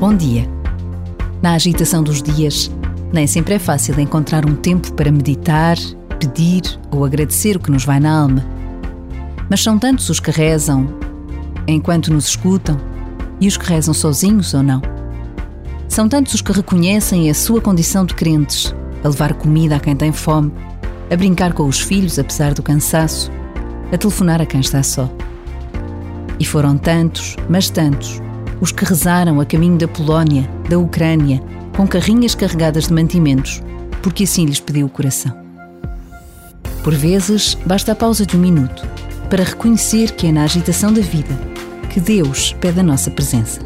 Bom dia. Na agitação dos dias, nem sempre é fácil encontrar um tempo para meditar, pedir ou agradecer o que nos vai na alma. Mas são tantos os que rezam enquanto nos escutam e os que rezam sozinhos ou não. São tantos os que reconhecem a sua condição de crentes, a levar comida a quem tem fome, a brincar com os filhos apesar do cansaço, a telefonar a quem está só. E foram tantos, mas tantos, os que rezaram a caminho da Polónia, da Ucrânia, com carrinhas carregadas de mantimentos, porque assim lhes pediu o coração. Por vezes, basta a pausa de um minuto para reconhecer que é na agitação da vida que Deus pede a nossa presença.